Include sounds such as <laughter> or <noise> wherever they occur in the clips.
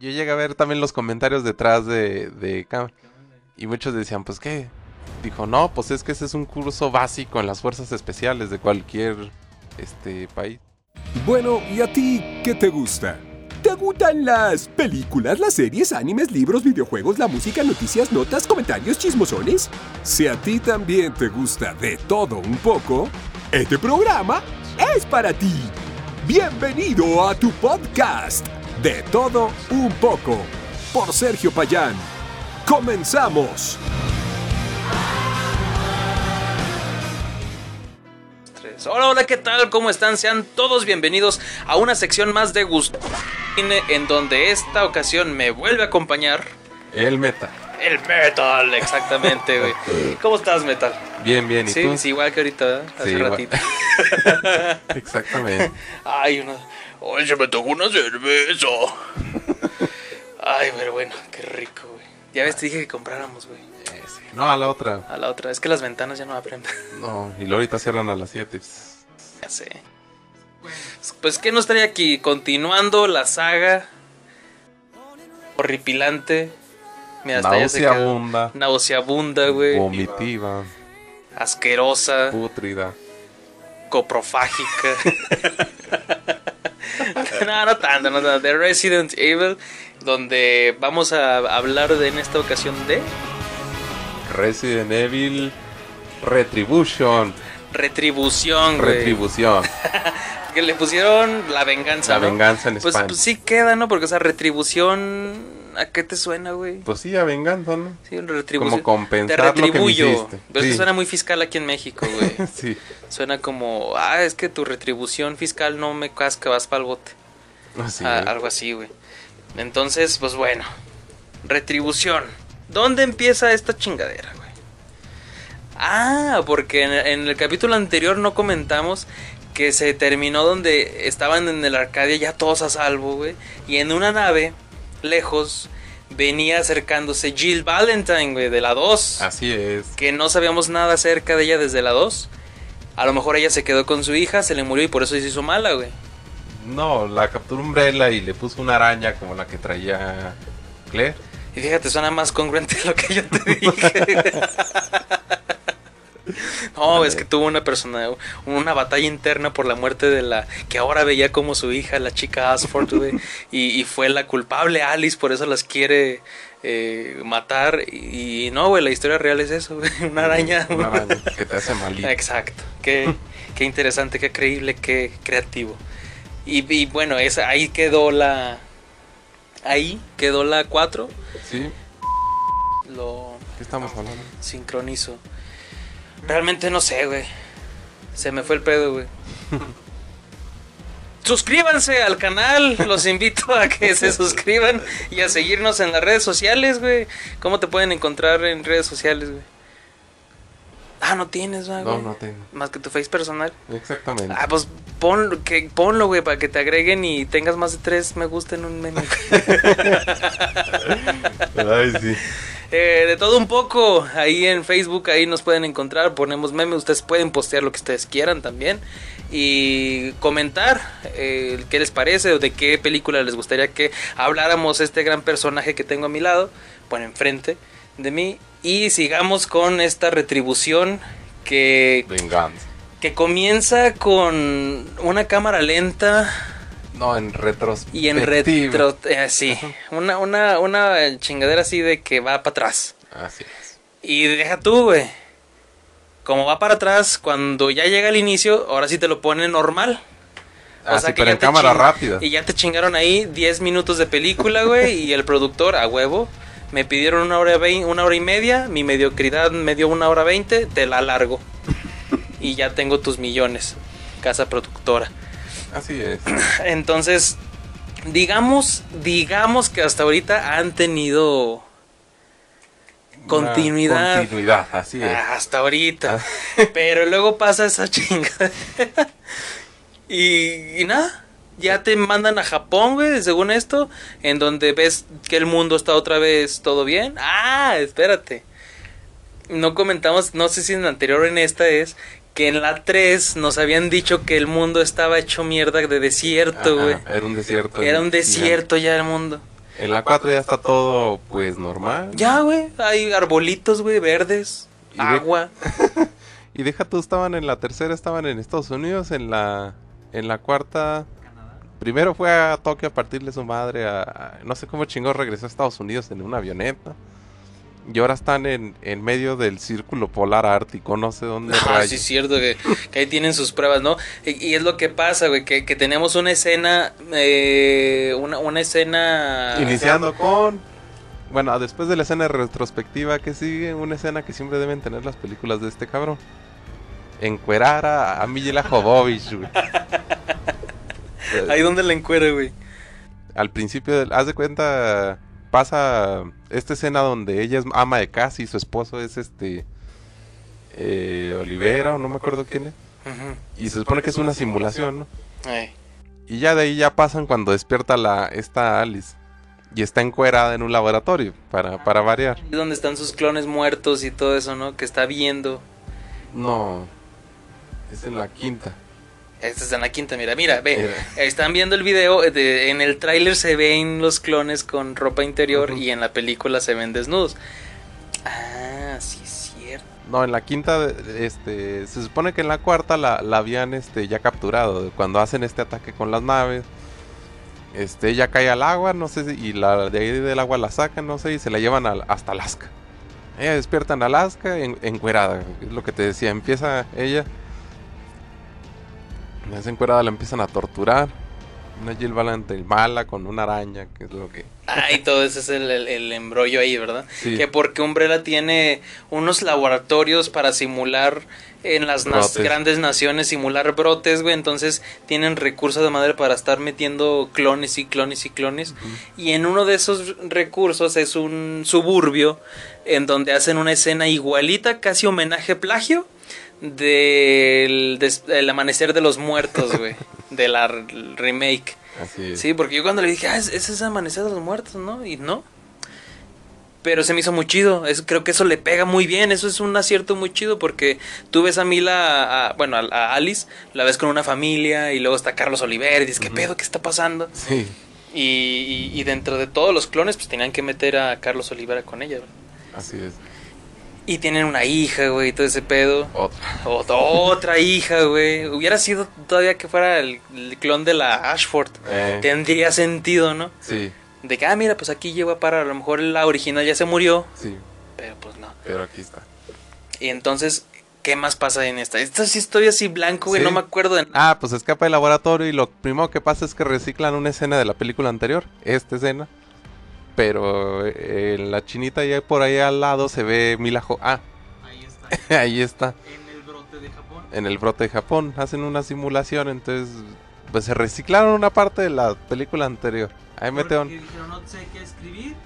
yo llegué a ver también los comentarios detrás de, de. Y muchos decían, pues qué. Dijo, no, pues es que ese es un curso básico en las fuerzas especiales de cualquier este país. Bueno, ¿y a ti qué te gusta? ¿Te gustan las películas, las series, animes, libros, videojuegos, la música, noticias, notas, comentarios, chismosones? Si a ti también te gusta de todo un poco, este programa es para ti. Bienvenido a tu podcast, De todo un poco, por Sergio Payán. ¡Comenzamos! Hola, hola, ¿qué tal? ¿Cómo están? Sean todos bienvenidos a una sección más de Gusto en donde esta ocasión me vuelve a acompañar El meta. El Metal, exactamente, güey. ¿Cómo estás, Metal? Bien, bien. ¿Y Sí, tú? sí, igual que ahorita, ¿verdad? hace Sí, ratito. <laughs> Exactamente. Ay, una... Hoy se me tocó una cerveza. Ay, pero bueno, qué rico, güey. Ya ves, te dije que compráramos, güey. No, a la otra. A la otra. Es que las ventanas ya no abren. <laughs> No, y luego ahorita cierran a las 7. Ya sé. Pues que no estaría aquí continuando la saga horripilante. Mira, hasta. Nauseabunda. Nauseabunda, güey. Vomitiva. Asquerosa. Pútrida. Coprofágica. <laughs> no, no tanto, no tanto. De Resident Evil, donde vamos a hablar de, en esta ocasión de Resident Evil. Retribution. Retribución, güey. Retribución. <laughs> Que le pusieron la venganza. La ¿no? venganza en Pues, España. pues sí queda, ¿no? Porque esa retribución. ¿A qué te suena, güey? Pues sí, a venganza, ¿no? Sí, retribución. Como compensar Te lo que me retribuyo. hiciste. Pero es que Sí. suena muy fiscal aquí en México, güey. <laughs> Sí. suena como, ah, es que tu retribución fiscal no me casca, vas para el bote. Así, Ah, ¿eh? algo así, güey. Entonces, pues bueno. Retribución. ¿Dónde empieza esta chingadera, güey? Ah, porque en, en el capítulo anterior no comentamos que se terminó donde estaban en el Arcadia ya todos a salvo, güey. Y en una nave, lejos, venía acercándose Jill Valentine, güey, de la 2. Así es. Que no sabíamos nada acerca de ella desde la 2. A lo mejor ella se quedó con su hija, se le murió y por eso se hizo mala, güey. No, la capturó Umbrella y le puso una araña como la que traía Claire. Y fíjate, suena más congruente <laughs> lo que yo te dije. <laughs> No, es que tuvo una persona, una batalla interna por la muerte de la que ahora veía como su hija, la chica Asford, <laughs> y, y fue la culpable Alice, por eso las quiere eh, matar. Y, no, güey, la historia real es eso, güey, una araña. Una araña <laughs> <laughs> que te hace malito. Exacto, qué, qué interesante, qué creíble, qué creativo. Y, y bueno, esa, ahí quedó la. Ahí quedó la 4. ¿Sí? Lo ¿Qué estamos hablando? sincronizo. Realmente no sé, güey. Se me fue el pedo, güey. <laughs> Suscríbanse al canal, los invito a que se <laughs> suscriban y a seguirnos en las redes sociales, güey. ¿Cómo te pueden encontrar en redes sociales, güey? Ah, no tienes, ¿verdad, No, güey? no tengo. Más que tu face personal. Exactamente. Ah, pues pon, que, ponlo, güey, para que te agreguen y tengas más de tres me gusta en un menú. <laughs> Ay, sí. Eh, de todo un poco, ahí en Facebook, ahí nos pueden encontrar, ponemos memes, ustedes pueden postear lo que ustedes quieran también y comentar eh, qué les parece o de qué película les gustaría que habláramos este gran personaje que tengo a mi lado, bueno, enfrente de mí y sigamos con esta retribución que, Venganza. que comienza con una cámara lenta No, en retrospectiva. y en retro, eh, sí, una, una, una chingadera así de que va para atrás. Así es. Y deja tú, güey. Como va para atrás, cuando ya llega el inicio, ahora sí te lo pone normal. Ah, sí, pero ya en te cámara rápida. Y ya te chingaron ahí 10 minutos de película, güey. y el productor, a huevo, me pidieron una hora, una hora y media. Mi mediocridad me dio una hora veinte. Te la largo. <laughs> y ya tengo tus millones. Casa productora. Así es. <clears throat> Entonces, digamos, digamos que hasta ahorita han tenido Una continuidad. Continuidad, así es. Ah, Hasta ahorita. Ah. <laughs> Pero luego pasa esa chingada. <laughs> y, y nada. Ya te mandan a Japón, güey, según esto. En donde ves que el mundo está otra vez todo bien. Ah, espérate. No comentamos, no sé si en la anterior o en esta es. Que en la 3 nos habían dicho que el mundo estaba hecho mierda de desierto, güey. Era un desierto. Era un desierto ya el mundo. En la 4 ya está todo, pues, normal. Ya, güey, hay arbolitos, güey, verdes, Y de- agua. <laughs> Y deja tú, estaban en la tercera, estaban en Estados Unidos, en la, en la cuarta... Primero fue a Tokio a partirle su madre a, a- No sé cómo chingó regresó a Estados Unidos en una avioneta. Y ahora están en, en medio del círculo polar ártico, no sé dónde Ah, rayos. sí, es cierto que, que ahí tienen sus pruebas, ¿no? Y, y es lo que pasa, güey, que, que tenemos una escena, eh, una, una escena... Iniciando con... Bueno, después de la escena retrospectiva que sigue, una escena que siempre deben tener las películas de este cabrón. Encuerar a, a Mila Jovovich, güey. <laughs> Ahí donde la encuera, güey. Al principio, del- haz de cuenta, pasa esta escena donde ella es ama de casa y su esposo es este... eh, Olivera, o no me acuerdo quién es. Y se supone que es una simulación, ¿no? Ay. Y ya de ahí ya pasan cuando despierta la esta Alice. Y está encuerada en un laboratorio, para, para variar. Ahí donde están sus clones muertos y todo eso, ¿no? Que está viendo. No, es en la quinta. Esta está en la quinta, mira, mira, ve. Mira. Están viendo el video, de- en el tráiler se ven los clones con ropa interior y en la película se ven desnudos. Ah, sí es cierto. No, en la quinta, este, se supone que en la cuarta la, la habían este, ya capturado. Cuando hacen este ataque con las naves, este, ella cae al agua, no sé, si- y la, de ahí del agua la sacan, no sé, y se la llevan al- hasta Alaska. Ella despierta en Alaska en, encuerada, es lo que te decía, empieza ella. Esa encuerada la empiezan a torturar. Una Jill Valentine mala con una araña, que es lo que... Ah, y todo ese es el, el- el embrollo ahí, ¿verdad? Sí. Que porque Umbrella tiene unos laboratorios para simular en las Brotes. grandes naciones, simular brotes, güey. Entonces tienen recursos de madre para estar metiendo clones y clones y clones. Y en uno de esos recursos es un suburbio en donde hacen una escena igualita, casi homenaje plagio, del, des- del amanecer de los muertos, güey. <laughs> de la remake. Así es. Sí, porque yo cuando le dije, ah, es- ese es Amanecer de los Muertos, ¿no? Y no. Pero se me hizo muy chido. Es, creo que eso le pega muy bien. Eso es un acierto muy chido porque tú ves a Mila, a- bueno, a, a Alice, la ves con una familia y luego está Carlos Oliver y dices, ¿qué pedo? ¿Qué está pasando? Sí, Y, y- y dentro de todos los clones, pues tenían que meter a Carlos Olivera con ella. así es. Y tienen una hija, güey, y todo ese pedo. Otra. Ot- otra hija, güey. Hubiera sido todavía que fuera el, el clon de la Ashford. Eh, Tendría sentido, ¿no? sí, De que, ah, mira, pues aquí lleva para, a lo mejor la original ya se murió, sí, pero pues no. pero aquí está. Y entonces, ¿qué más pasa en esta? Esta sí estoy así blanco, güey, Sí. no me acuerdo de nada. Ah, pues escapa del laboratorio y lo primero que pasa es que reciclan una escena de la película anterior, esta escena. Pero eh, en la chinita ya por ahí al lado se ve Mila Jo- Ah, Ahí está, <laughs> ahí está, en el brote de Japón. en el brote de Japón. Hacen una simulación, entonces pues se reciclaron una parte de la película anterior. Ahí metieron... dijeron, no sé qué escribir,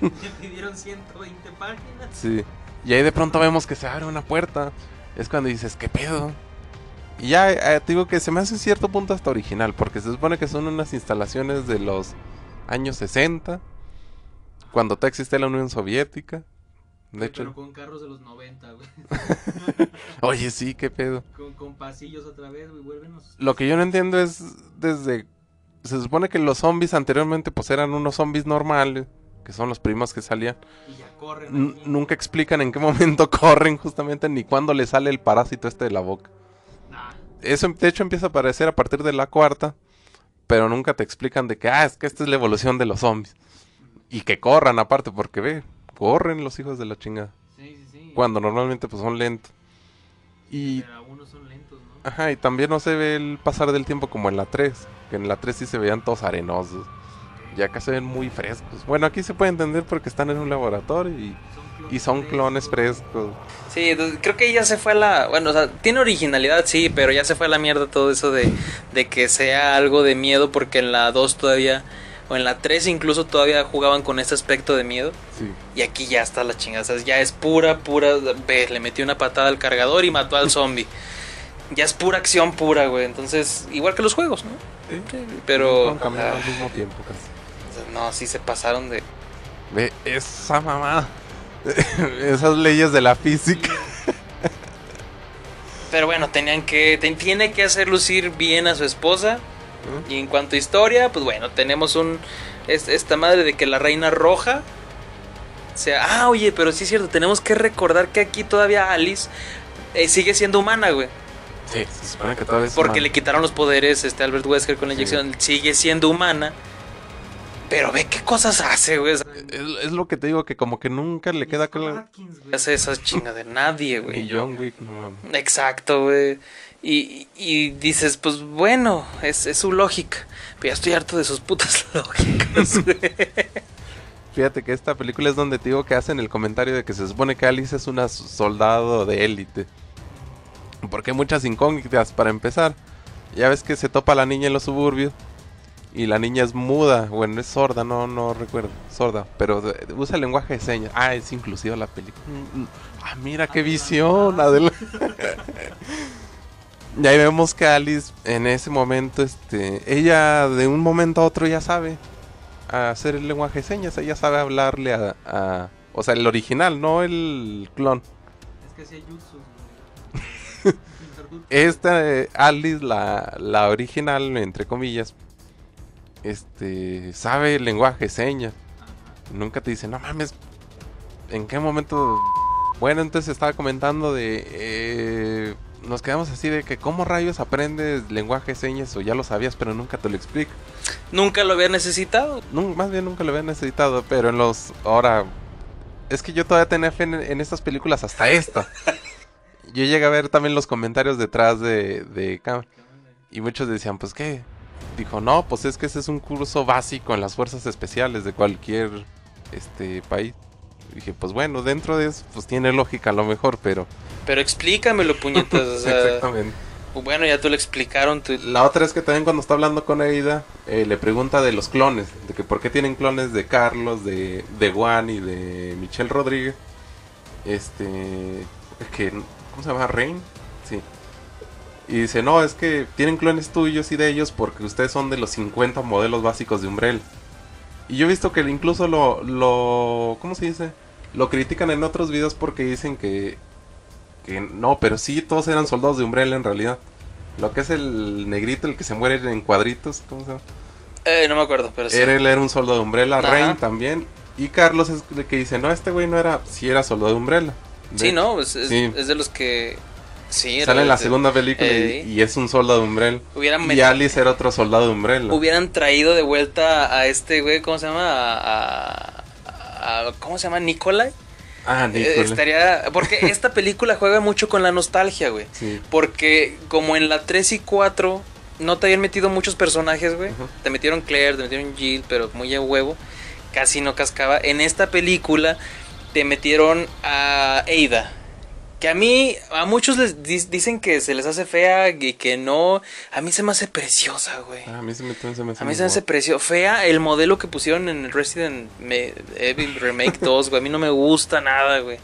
me pidieron 120 páginas. Sí. Y ahí de pronto vemos que se abre una puerta. Es cuando dices, ¿qué pedo? Y ya eh, te digo que se me hace cierto punto hasta original, porque se supone que son unas instalaciones de los años 60, cuando todavía existía la Unión Soviética. De hecho, con carros de los 90, güey. <laughs> oye, sí, qué pedo. Con, con pasillos otra vez, güey, vuélvenos. Lo que yo no entiendo es desde... Se supone que los zombies anteriormente pues eran unos zombies normales, que son los primos que salían. Y ya corren. Nunca explican en qué momento <laughs> corren justamente ni cuándo le sale el parásito este de la boca. Eso de hecho empieza a aparecer a partir de la cuarta, pero nunca te explican de que, ah, es que esta es la evolución de los zombies. Y que corran aparte, porque ve, corren los hijos de la chingada. Sí, sí, sí. Cuando normalmente pues son lentos. Y, Pero algunos son lentos, ¿no? ajá, y también no se ve el pasar del tiempo como en la 3, que en la 3 sí se veían todos arenosos. Y acá se ven muy frescos. Bueno, aquí se puede entender porque están en un laboratorio y, y son clones frescos. Sí, entonces, creo que ya se fue a la... Bueno, o sea, tiene originalidad, sí, pero ya se fue a la mierda todo eso de, de que sea algo de miedo, porque en la 2 todavía, o en la 3 incluso todavía jugaban con ese aspecto de miedo, Sí. y aquí ya está la chingada, o sea, ya es pura, pura... Ve, le metió una patada al cargador y mató al zombie. Ya es pura acción pura, güey, entonces, igual que los juegos, ¿no? Sí. Pero... Ah, al mismo tiempo casi. no, sí se pasaron de... Ve esa mamá. <laughs> Esas leyes de la física. Pero bueno, tenían que... ten- tiene que hacer lucir bien a su esposa. Y en cuanto a historia, pues bueno, tenemos un, es- esta madre de que la reina roja sea. Ah, oye, pero sí es cierto, tenemos que recordar que aquí todavía Alice eh, sigue siendo humana, güey. Sí, se supone que todavía es Porque le quitaron los poderes este Albert Wesker con la Sí. inyección. Sigue siendo humana. Pero ve qué cosas hace, güey. Es, es lo que te digo, que como que nunca le queda claro. Hace esas chingas de nadie, güey. Y John Wick, no mames. Exacto, güey. Y, y dices, pues bueno, es, es su lógica. Pero ya estoy harto de sus putas <laughs> lógicas. Fíjate que esta película es donde te digo que hacen el comentario de que se supone que Alice es una soldado de élite. Porque hay muchas incógnitas para empezar. Ya ves que se topa la niña en los suburbios. Y la niña es muda. Bueno, es sorda, no, no recuerdo. Sorda. Pero usa el lenguaje de señas. Ah, es inclusiva la película. Mm, mm. Ah, mira qué visión. Adela. <laughs> y ahí vemos que Alice en ese momento, este, ella de un momento a otro ya sabe hacer el lenguaje de señas. Ella sabe hablarle a, a- o sea, el original, no el clon. Es que hay <laughs> Esta eh, Alice, la, la original, entre comillas, este, sabe el lenguaje de señas. Nunca te dice, no mames, ¿en qué momento? Bueno, entonces estaba comentando de, eh, nos quedamos así de que, ¿cómo rayos aprendes lenguaje de señas? O ya lo sabías, pero nunca te lo explico. Nunca lo había necesitado. Más bien nunca lo había necesitado, pero en los. Ahora. Es que yo todavía tenía fe en, en estas películas hasta esta. <laughs> Yo llegué a ver también los comentarios detrás de, de. Y muchos decían, pues qué. Dijo, no, pues es que ese es un curso básico en las fuerzas especiales de cualquier este país. Dije, pues bueno, dentro de eso, pues tiene lógica a lo mejor, pero. Pero explícamelo, puñetas. o <laughs> sea, Exactamente. bueno, ya tú lo explicaron. tú- La otra es que también cuando está hablando con Aida, eh, le pregunta de los clones, de que por qué tienen clones de Carlos, de, de Juan y de Michelle Rodríguez. Este, que, ¿cómo se llama? Rain, sí. Y dice, no, es que tienen clones tuyos y de ellos porque ustedes son de los 50 modelos básicos de Umbrella. Y yo he visto que incluso lo, lo, ¿cómo se dice? Lo critican en otros videos porque dicen que, que no, pero sí, todos eran soldados de Umbrella en realidad. Lo que es el negrito, el que se muere en cuadritos, ¿cómo se llama? Eh, no me acuerdo, pero sí. Era, él era un soldado de Umbrella, Ajá. Rain también. Y Carlos es el que dice, no, este güey no era, sí era soldado de Umbrella. De Sí, no, es, Sí. es de los que. Sí, Sale en la segunda película y- Eh, y, es un soldado de Umbrella. Hubieran, Y Alice era otro soldado de Umbrella. hubieran traído de vuelta a este güey, ¿cómo se llama? A, a- a- ¿Cómo se llama? Nicolai. Ah, Eh, Nicole. estaría. Porque <laughs> esta película juega mucho con la nostalgia, güey. Sí. Porque como en la 3 y 4 no te habían metido muchos personajes, güey. Te metieron Claire, te metieron Jill, pero muy a huevo. Casi no cascaba. En esta película te metieron a Ada. Que a mí, a muchos les dicen que se les hace fea y que no. A mí se me hace preciosa, güey. Ah, a mí se me, se me hace A mí se me hace preciosa. Fea el modelo que pusieron en el Resident Evil Remake <laughs> 2, güey. A mí no me gusta nada, güey.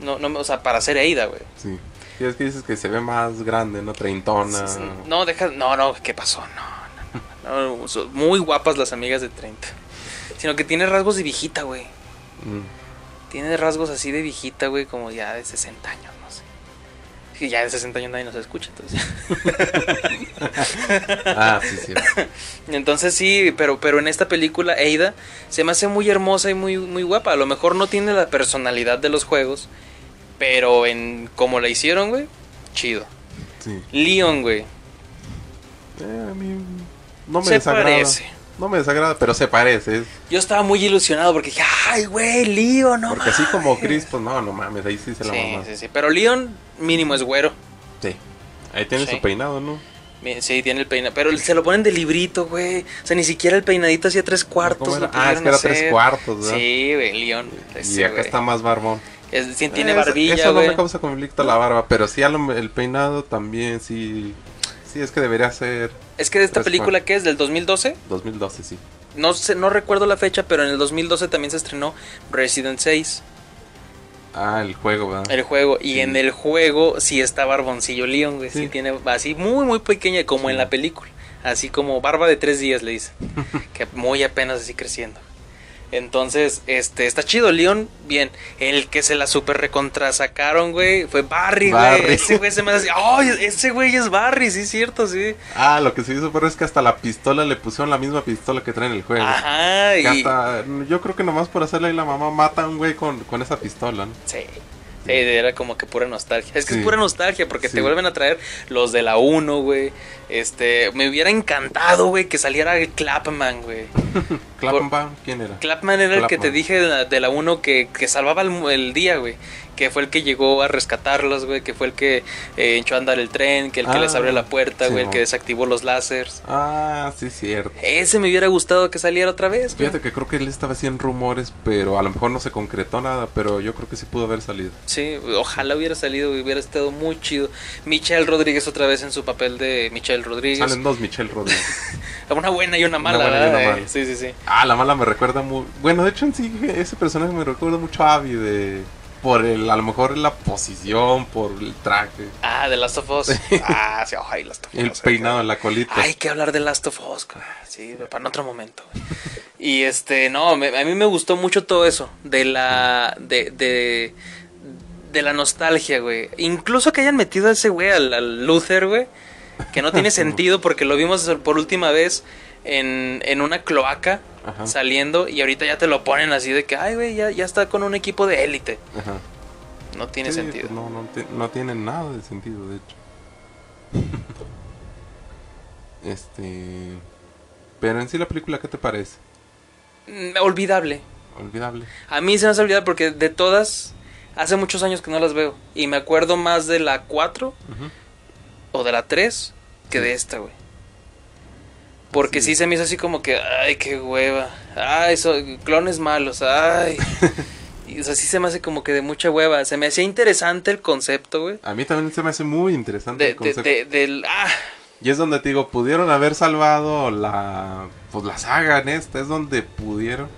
No, no, o sea, para hacer Ada, güey. Sí. Sí, es que dices que se ve más grande, ¿no? Treintona. No, deja. No, no, ¿qué pasó? No, no, no. no, son muy guapas las amigas de 30. Sino que tiene rasgos de viejita, güey. Mm. Tiene rasgos así de viejita, güey, como ya de 60 años, no sé. Es que ya de 60 años nadie nos escucha, entonces. <laughs> Ah, sí, sí. Entonces sí, pero, pero en esta película, Ada se me hace muy hermosa y muy, muy guapa. A lo mejor no tiene la personalidad de los juegos, pero en como la hicieron, güey, chido. sí. Leon, güey, Eh, a mí no me se desagrada. parece. No me desagrada, pero se parece. Yo estaba muy ilusionado porque dije, ay, güey, Leon, no Porque así como mames". Chris, pues no, no mames, ahí sí se la Sí, mamá. sí, sí. Pero Leon mínimo es güero. Sí. Ahí tiene Sí. su peinado, ¿no? Sí, tiene el peinado. Pero se lo ponen de librito, güey. O sea, ni siquiera el peinadito hacía tres cuartos. ¿Cómo lo? Ah, es que era tres cuartos, ¿verdad? Sí, güey, Leon. Y acá güey. está más barbón. Es- sí, tiene Eh, barbilla, Eso no güey. me causa conflicto la barba, pero sí el peinado también, sí. Sí, es que debería ser Es que de esta película, ¿qué es? ¿Del 2012? 2012, sí. No sé, no recuerdo la fecha, pero en el 2012 también se estrenó Resident 6, Ah, el juego, ¿verdad? el juego. Y Sí. en el juego sí está Barboncillo Leon, güey. Sí. Sí. tiene así muy, muy pequeña, como Sí. en la película. Así como barba de tres días, le dicen. <laughs> que muy apenas así creciendo. Entonces, este, está chido. Leon, bien. El que se la super recontra sacaron, güey, fue Barry, Barry. güey. Ese güey se me hace. ¡Ay! ese güey es Barry, sí, es cierto, sí. Ah, lo que se hizo pero es que hasta la pistola le pusieron la misma pistola que trae en el juego. Ajá, y. hasta, yo creo que nomás por hacerle ahí la mamá mata a un güey con, con esa pistola, ¿no? Sí. Sí, era como que pura nostalgia. Es que Sí. es pura nostalgia porque Sí. te vuelven a traer los de la 1, güey. Este, me hubiera encantado, güey, que saliera el Clapman, güey. <laughs> Clapman, ¿quién era? Clapman era el que te dije de la, de la 1 que, que salvaba el día, güey. Que fue el que llegó a rescatarlos, güey. Que fue el que eh, echó a andar el tren, que el que Ah, les abrió la puerta, sí, güey. el que desactivó los láseres. Ah, sí, cierto. Ese me hubiera gustado que saliera otra vez, güey. Fíjate que creo que él estaba haciendo rumores, pero a lo mejor no se concretó nada, pero yo creo que sí pudo haber salido. Sí, ojalá hubiera salido, hubiera estado muy chido. Michelle Rodríguez otra vez en su papel de Michelle Rodríguez. Salen dos Michelle Rodríguez. <laughs> Una buena y una mala, buena y una ¿verdad? mala. Sí, sí, sí. ah, la mala me recuerda muy... Bueno, de hecho en sí ese personaje me recuerda mucho a Abby de... Por el, a lo mejor la posición, por el traje, Ah, The Last of Us. <laughs> Ah, sí, ay, Last of Us. el peinado en la colita. Hay que hablar de Last of Us, güey. Sí, para en otro momento. güey. <laughs> Y este, no, me- a mí me gustó mucho todo eso. De la. De. de de la nostalgia, güey. Incluso que hayan metido a ese güey al, al Luther, güey. Que no tiene <laughs> sentido porque lo vimos por última vez en, en una cloaca Ajá. saliendo y ahorita ya te lo ponen así de que, ay, güey, ya, ya está con un equipo de élite. Ajá. No tiene Sí, sentido. no, no, no tiene nada de sentido, de hecho. <laughs> este... Pero en sí la película, ¿qué te parece? Mm, Olvidable. Olvidable. A mí se me hace olvidable porque de todas, hace muchos años que no las veo. Y me acuerdo más de la 4 Ujú. o de la 3 que Sí. de esta, güey. Porque Sí. sí se me hizo así como que, ay, qué hueva. Ay, eso, clones malos, ay. <laughs> y, o sea, sí se me hace como que de mucha hueva. Se me hacía interesante el concepto, güey. A mí también se me hace muy interesante De, el concepto. de- del, ah, Y es donde te digo, pudieron haber salvado la... Pues la saga en esta, es donde pudieron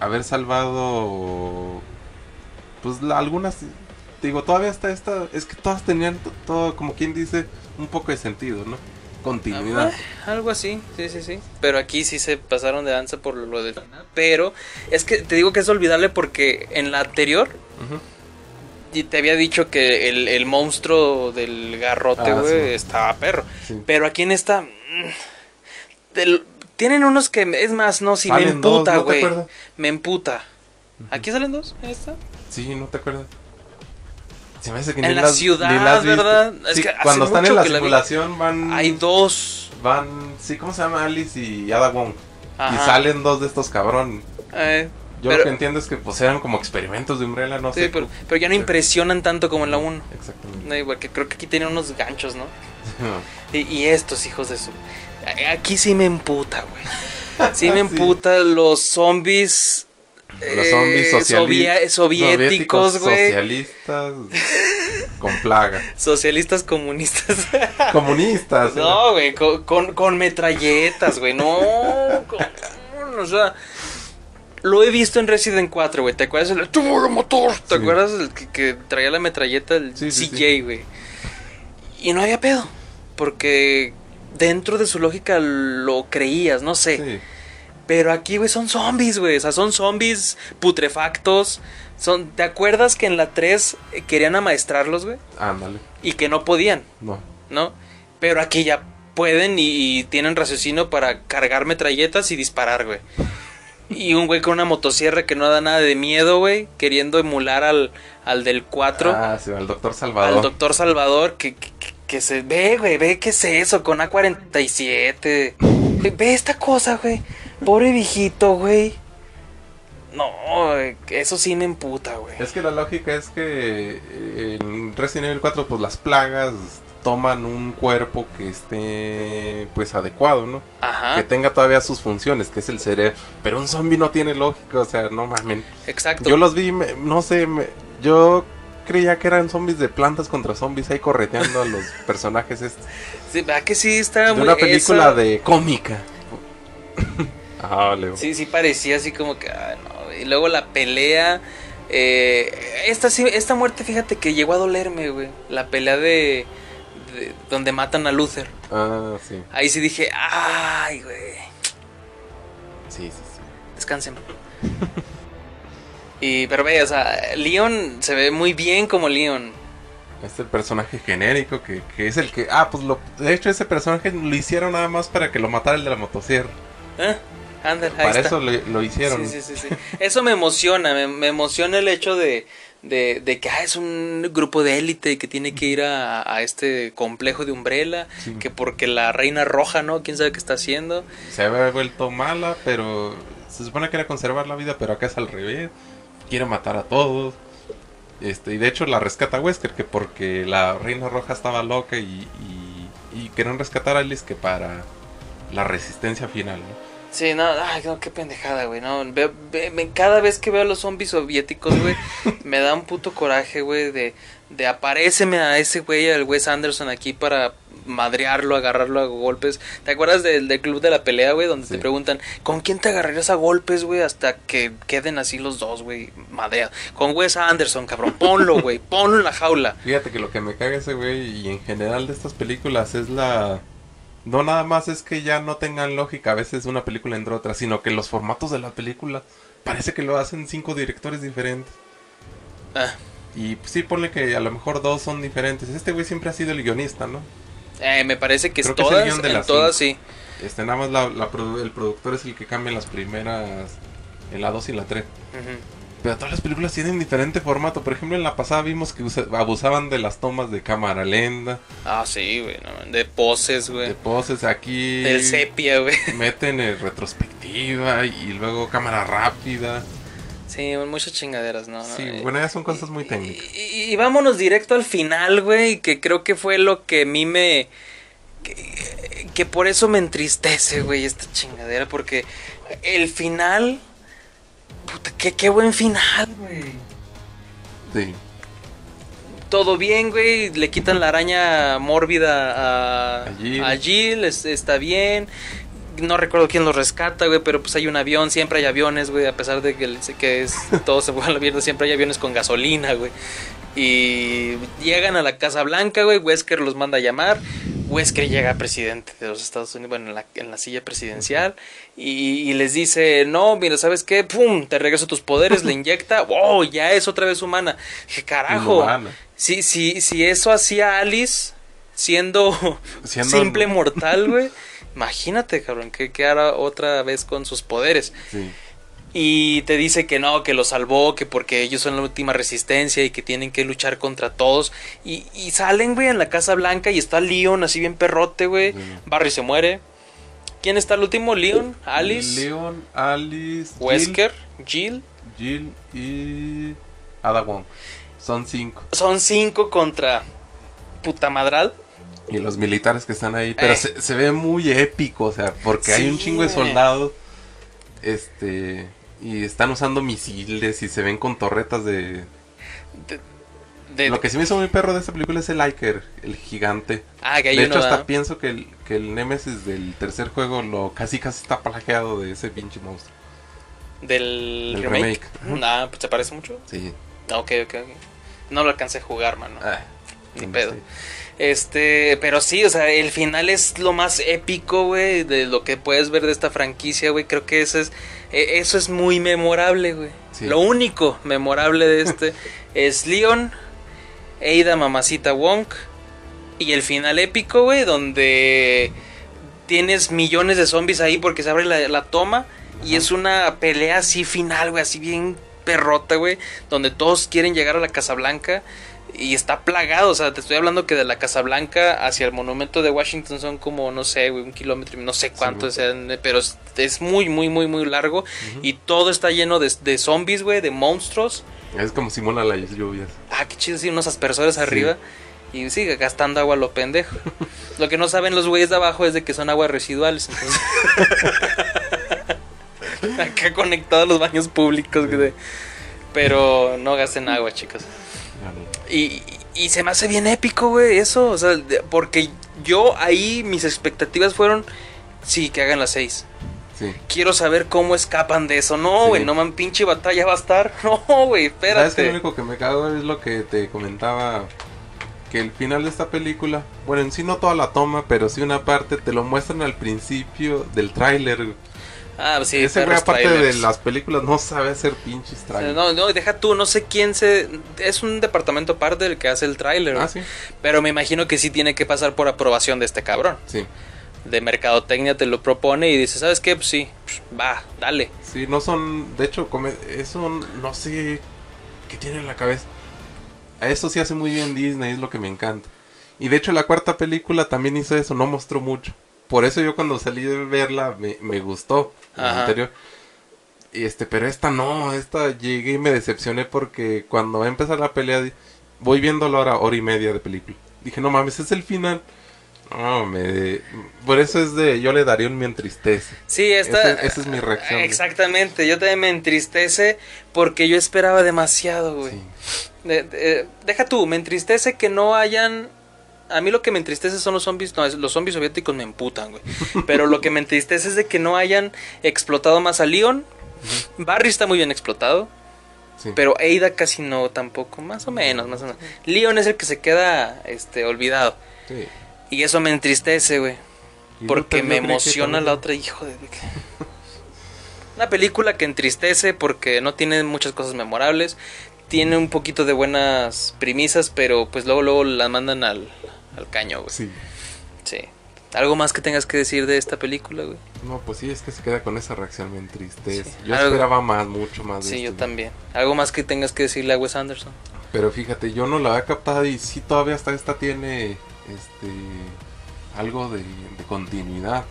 haber salvado... Pues la- algunas... te Digo, todavía está esta... Es que todas tenían todo, como quien dice, un poco de sentido, ¿no? Continuidad. Ah, algo así, sí, sí, sí. Pero aquí sí se pasaron de danza por lo de... Pero es que te digo que es olvidable porque en la anterior. Y te había dicho que el, el monstruo del garrote, Ah, güey, sí. estaba perro. Sí. Pero aquí en esta. mm, del- tienen unos que. Es más, no, si me emputa, ¿no te güey. me emputa. ¿Aquí salen dos? ¿En esta? Sí, ¿no te acuerdas? Se me hace que En ni la las- ciudad, ni las viste. ¿verdad? Es Sí, que cuando están en la que vi. simulación van... Hay dos. Van... Sí, ¿cómo se llama? Alice y Ada Wong. Y salen dos de estos cabrón. Eh, Yo pero- lo que entiendo es que pues eran como experimentos de Umbrella, no sí, sé. pero, pero ya no Sí. impresionan tanto como en la 1. Exactamente. Porque creo que aquí tienen unos ganchos, ¿no? <laughs> Y, y estos hijos de su. Aquí sí me emputa, güey. <laughs> Sí me emputa los zombies. Los zombies eh, sociali- sovie- soviéticos, güey. Socialistas con plaga. <laughs> Socialistas comunistas. <laughs> Comunistas. ¿eh? no, güey, con, con, con metralletas, güey. No, con- o sea. Lo he visto en Resident 4, güey. ¿Te acuerdas del tubo de motor? ¿Te Sí. acuerdas el que, que traía la metralleta, el Sí, sí, CJ, güey? Y no había pedo. Porque dentro de su lógica lo creías, no sé. Pero aquí, güey, son zombies, güey. O sea, son zombies putrefactos. Son, ¿Te acuerdas que en la 3 querían amaestrarlos, güey? Ándale. Y que no podían, No. ¿no? Pero aquí ya pueden y, y tienen raciocinio para cargar metralletas y disparar, güey. Y un güey con una motosierra que no da nada de miedo, güey. Queriendo emular al, al del 4. Ah, sí, al doctor Salvador. al doctor Salvador. Que, que, que se ve, güey. Ve qué es eso con A47. Ve esta cosa, güey. Pobre viejito, güey. No, eso sí me emputa, güey. Es que la lógica es que en Resident Evil 4 pues las plagas toman un cuerpo que esté pues adecuado, ¿no? Que Ajá, tenga todavía sus funciones, que es el cerebro. Pero un zombie no tiene lógica, o sea, no mames. exacto. Yo los vi, me- no sé, me- yo creía que eran zombies de plantas contra zombies ahí correteando a los <laughs> personajes estos. Sí, ¿verdad que sí está De muy- una película esa- de cómica. Ah, Leo. Sí, sí parecía así como que. ay, no, Y luego la pelea. eh, esta, esta muerte, fíjate que llegó a dolerme, güey. La pelea de, de- Donde matan a Luther. Ah, sí. Ahí sí dije, ay, güey. Sí, sí, sí. Descansen. y, pero ve, o sea, Leon se ve muy bien como Leon. Es el personaje genérico que, que es el que. Ah, pues lo. De hecho, ese personaje lo hicieron nada más para que lo matara el de la motosierra. ¿Eh? Ándale, ahí Para está. eso lo, lo hicieron. Sí, sí, sí. Eso me emociona, me, me emociona el hecho de, de, de que ah, es un grupo de élite que tiene que ir a, a este complejo de Umbrella, que porque la reina roja, ¿no? ¿Quién sabe qué está haciendo? Se había vuelto mala, pero. Se supone que era conservar la vida, pero acá es al revés. Quiere matar a todos. Este, y de hecho la rescata Wesker, que porque la reina roja estaba loca y, y, y querían rescatar a Alice que para la resistencia final, ¿no? Sí, no, ay, no, qué pendejada, güey, no, ve- ve- cada vez que veo a los zombies soviéticos, güey, <laughs> me da un puto coraje, güey, de, de aparéceme a ese güey, al Wes Anderson aquí para madrearlo, agarrarlo a golpes. ¿Te acuerdas del, del club de la pelea, güey, donde te preguntan, ¿con quién te agarrarías a golpes, güey, hasta que queden así los dos, güey, madreados? Con Wes Anderson, cabrón, ponlo, güey, <laughs> ponlo en la jaula. Fíjate que lo que me caga ese güey y en general de estas películas es la... No nada más es que ya no tengan lógica a veces una película entre otras, sino que los formatos de la película parece que lo hacen cinco directores diferentes. Ah, Y pues, sí, ponle que a lo mejor dos son diferentes. Este güey siempre ha sido el guionista, ¿no? eh, me parece que Creo es que es el todas, de en todas sí. Este, nada más la, la produ- el productor es el que cambia las primeras, en la 2 y la 3. Ujú. Pero todas las películas tienen diferente formato. Por ejemplo, en la pasada vimos que usa- abusaban de las tomas de cámara lenta, Ah, sí, güey, no, de poses, güey. de poses. Aquí Del sepia, güey. <laughs> meten eh, retrospectiva y luego cámara rápida. Sí, muchas chingaderas, ¿no? Sí, bueno, ya son cosas muy técnicas. Y, y vámonos directo al final, güey, que creo que fue lo que a mí me... Que, que por eso me entristece, güey, esta chingadera, porque el final... Puta, qué, qué buen final, güey. Sí. Todo bien, güey, le quitan la araña mórbida a, A Jill. a Jill, es- está bien. No recuerdo quién lo rescata, güey, pero pues hay un avión, siempre hay aviones, güey, a pesar de que, que es, todo se fue a la mierda, siempre hay aviones con gasolina, güey. Y llegan a la Casa Blanca, güey, Wesker los manda a llamar. Wesker llega presidente de los Estados Unidos, bueno, en la, en la silla presidencial, y, y les dice, no, mira, ¿sabes qué? ¡Pum! Te regreso tus poderes, le <laughs> inyecta, ¡wow! Ya es otra vez humana. Dije, carajo, si, si, si eso hacía Alice siendo, <laughs> Siendo- simple mortal, <laughs> güey, imagínate, cabrón, que, que hará otra vez con sus poderes. Sí. Y te dice que no, que lo salvó, que porque ellos son la última resistencia y que tienen que luchar contra todos. Y, y salen, güey, en la Casa Blanca y está Leon así bien perrote, güey. Barry se muere. ¿Quién está el último? Leon, Alice, Leon, Alice, Wesker, Jill. Jill y Ada Wong. Son cinco. Son cinco contra puta madral. Y los militares que están ahí. Pero Eh. se, se ve muy épico, o sea, porque hay un chingo de soldados. Este. Y están usando misiles y se ven con torretas de. De- de- Lo que sí me hizo muy perro de esta película es el Iker, el gigante. ah, que hay de uno, hecho, hasta pienso que el, que el Nemesis del tercer juego lo casi casi está plagiado de ese pinche monstruo. del, del remake. remake. Ah, pues se parece mucho. Sí. Ok, ok, ok. No lo alcancé a jugar, mano. Ah, Ni pedo. Este, pero sí, o sea, el final es lo más épico, güey, de lo que puedes ver de esta franquicia, güey. Creo que eso es, eso es muy memorable, güey. Sí. Lo único memorable de este <laughs> es Leon, Ada Mamacita Wong y el final épico, güey, donde tienes millones de zombies ahí porque se abre la, la toma y es una pelea así final, güey, así bien perrota, güey, donde todos quieren llegar a la Casa Blanca y está plagado, o sea, te estoy hablando que de la Casa Blanca hacia el monumento de Washington son como, no sé, un kilómetro, y no sé cuánto Sí, sean, pero es, muy, muy, muy, muy largo y todo está lleno de, de zombies, güey, de monstruos. Es como simula las lluvias. Ah, qué chido, sí, unos aspersores arriba. Y sigue gastando agua lo pendejo. lo que no saben los güeyes de abajo es de que son aguas residuales. Entonces... <laughs> Acá conectados los baños públicos. güey. Pero no gasten agua, chicos. Y, y se me hace bien épico, güey, eso. O sea, porque yo ahí mis expectativas fueron, sí, que hagan las seis. Sí. Quiero saber cómo escapan de eso. No, Sí. güey, no man, pinche batalla va a estar. <laughs> No, güey, ¿Sabes qué? espérate. Lo único que me cago es lo que te comentaba. Que el final de esta película, bueno, en sí no toda la toma, pero sí una parte, te lo muestran al principio del tráiler. Ah, sí, Ese güey, de las películas, no sabe hacer pinches trailers. No, no, deja tú, no sé quién se... Es un departamento aparte del que hace el tráiler. Ah, sí. Pero me imagino que sí tiene que pasar por aprobación de este cabrón. Sí. De mercadotecnia te lo propone y dice, ¿sabes qué? Pues sí, va, dale. Sí, no son. De hecho, eso no sé qué tiene en la cabeza. A eso sí hace muy bien Disney, es lo que me encanta. Y de hecho, la cuarta película también hizo eso, no mostró mucho. Por eso yo cuando salí de verla me, me gustó Ajá. anterior. Y este, pero esta no, esta llegué y me decepcioné porque cuando va a empezar la pelea, voy viendo la hora, hora y media de película. Dije, no mames, es el final. No, me... Por eso es de, yo le daría un me entristece. Sí, esta... Ese- esa es mi reacción. Exactamente, yo también me entristece porque yo esperaba demasiado, güey. Sí. De- de- deja tú, me entristece que no hayan... A mí lo que me entristece son los zombies, no, es- los zombies soviéticos me emputan, güey. Pero lo que me entristece es de que no hayan explotado más a Leon. Barry está muy bien explotado, Sí. pero Ada casi no tampoco, más o menos, más o menos. Leon es el que se queda este olvidado Sí. y eso me entristece, güey. Porque me emociona la otra, hijo de... <laughs> Una película que entristece porque no tiene muchas cosas memorables. Tiene un poquito de buenas premisas, pero pues luego luego la mandan al, al caño, güey. Sí. Sí. ¿Algo más que tengas que decir de esta película, güey? No, pues sí, es que se queda con esa reacción, me entristece. Sí. Yo Algo- esperaba más, mucho más de Sí, yo también. ¿Algo más que tengas que decirle a Wes Anderson? Pero fíjate, yo no la había captado y sí todavía hasta esta tiene este algo de, de continuidad.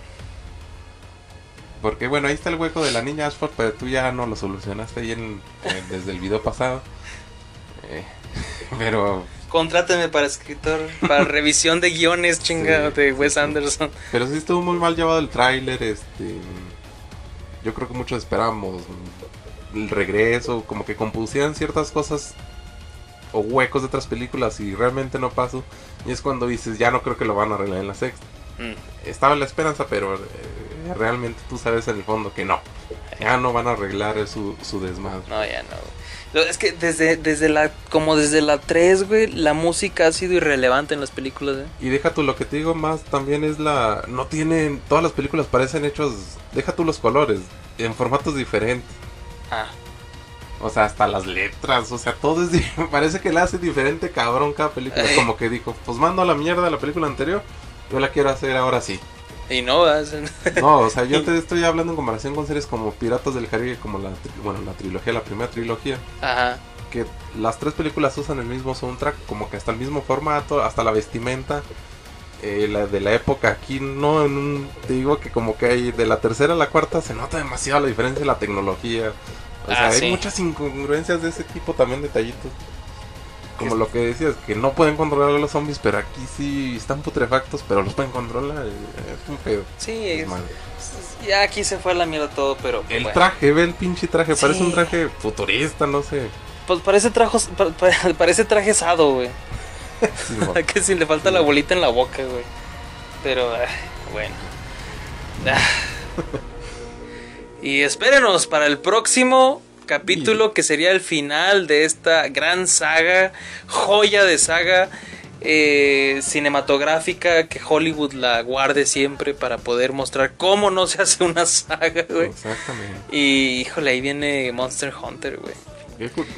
Porque bueno, ahí está el hueco de la niña Ashford, pero tú ya no lo solucionaste ahí en, eh, desde el video pasado. <laughs> Eh, <laughs> pero Contráteme para escritor, para <laughs> revisión de guiones, chingado, Sí, de Wes sí. Anderson. Pero sí estuvo muy mal llevado el tráiler, este... Yo creo que muchos esperamos el regreso, como que compusieran ciertas cosas o huecos de otras películas y realmente no pasó. Y es cuando dices, ya no creo que lo van a arreglar en la sexta. Mm. Estaba la esperanza, pero eh, realmente tú sabes en el fondo que no. Ya no van a arreglar su, su desmadre. No, ya no. güey. Es que desde, desde la, como desde la 3, güey, la música ha sido irrelevante en las películas, ¿eh? Y deja tú, lo que te digo más también es la... No tienen... Todas las películas parecen hechos... Deja tú los colores. En formatos diferentes. Ah, O sea, hasta las letras, o sea, todo es... <laughs> Parece que la hace diferente, cabrón, cada película. Ey. Como que dijo, pues mando a la mierda la película anterior, yo la quiero hacer ahora sí. Y no, hacen- <laughs> No, o sea, yo te estoy hablando en comparación con series como Piratas del Caribe, como la, bueno, la trilogía, la primera trilogía, Ajá. que las tres películas usan el mismo soundtrack, como que hasta el mismo formato, hasta la vestimenta. eh, la de la época aquí no en un- te digo que como que hay de la tercera a la cuarta se nota demasiado la diferencia en la tecnología o sea Ah, hay sí. muchas incongruencias de ese tipo también detallitos como lo que decías que no pueden controlar a los zombies pero aquí sí están putrefactos pero los pueden controlar eh, es un pedo Sí, es- Desmadre. ya aquí se fue a la mierda todo, pero... el bueno. traje ve el pinche traje parece un traje futurista no sé Pues parece, trajos, pa- pa- <laughs> parece traje asado, güey. Sí, <laughs> que si le falta la bolita en la boca, güey. Pero, ay, bueno. Ah. <laughs> Y espérenos para el próximo capítulo que sería el final de esta gran saga, joya de saga eh, cinematográfica que Hollywood la guarde siempre para poder mostrar cómo no se hace una saga, güey. exactamente Y híjole, ahí viene Monster Hunter, güey.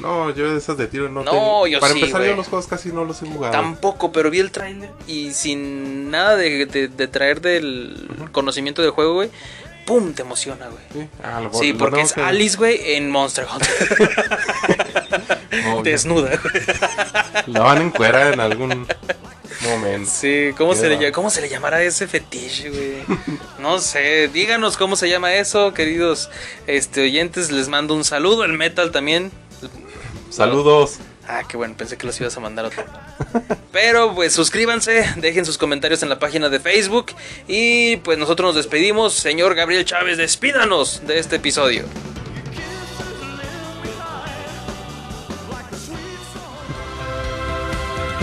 No, yo de esas de tiro no No, tengo. yo Para sí, empezar, yo los juegos casi no los he jugado. Tampoco, pero vi el trailer y sin nada de, de- de traer del conocimiento del juego, güey. ¡Pum! Te emociona, güey. Sí, ah, lo- Sí, lo porque es que- Alice, güey, en Monster Hunter. <laughs> Desnuda, güey. La van a encuerar en algún momento. Sí, ¿cómo se, le, ¿cómo se le llamará ese fetiche, güey? <laughs> No sé, díganos cómo se llama eso, queridos este, oyentes. Les mando un saludo, el metal también. Saludos. Ah, qué bueno, pensé que los ibas a mandar otro. Pero pues suscríbanse, dejen sus comentarios en la página de Facebook y pues nosotros nos despedimos. Señor Gabriel Chávez, despídanos de este episodio.